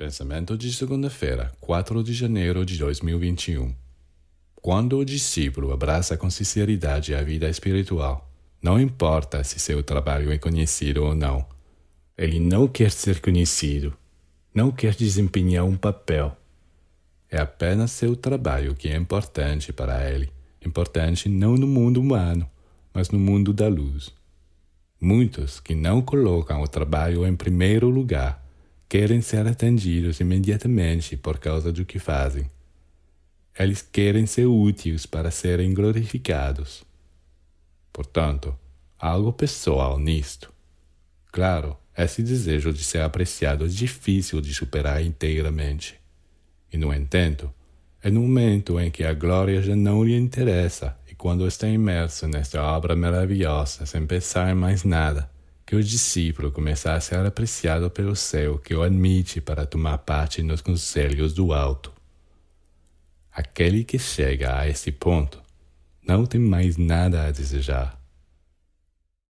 Pensamento de segunda-feira, 4 de janeiro de 2021. Quando o discípulo abraça com sinceridade a vida espiritual, não importa se seu trabalho é conhecido ou não, ele não quer ser conhecido, não quer desempenhar um papel. É apenas seu trabalho que é importante para ele, importante não no mundo humano, mas no mundo da luz. Muitos que não colocam o trabalho em primeiro lugar querem ser atendidos imediatamente por causa do que fazem. Eles querem ser úteis para serem glorificados. Portanto, há algo pessoal nisto. Claro, esse desejo de ser apreciado é difícil de superar inteiramente. E, no entanto, é no momento em que a glória já não lhe interessa e quando está imerso nesta obra maravilhosa sem pensar em mais nada, que o discípulo começa a ser apreciado pelo céu que o admite para tomar parte nos conselhos do alto. Aquele que chega a esse ponto não tem mais nada a desejar.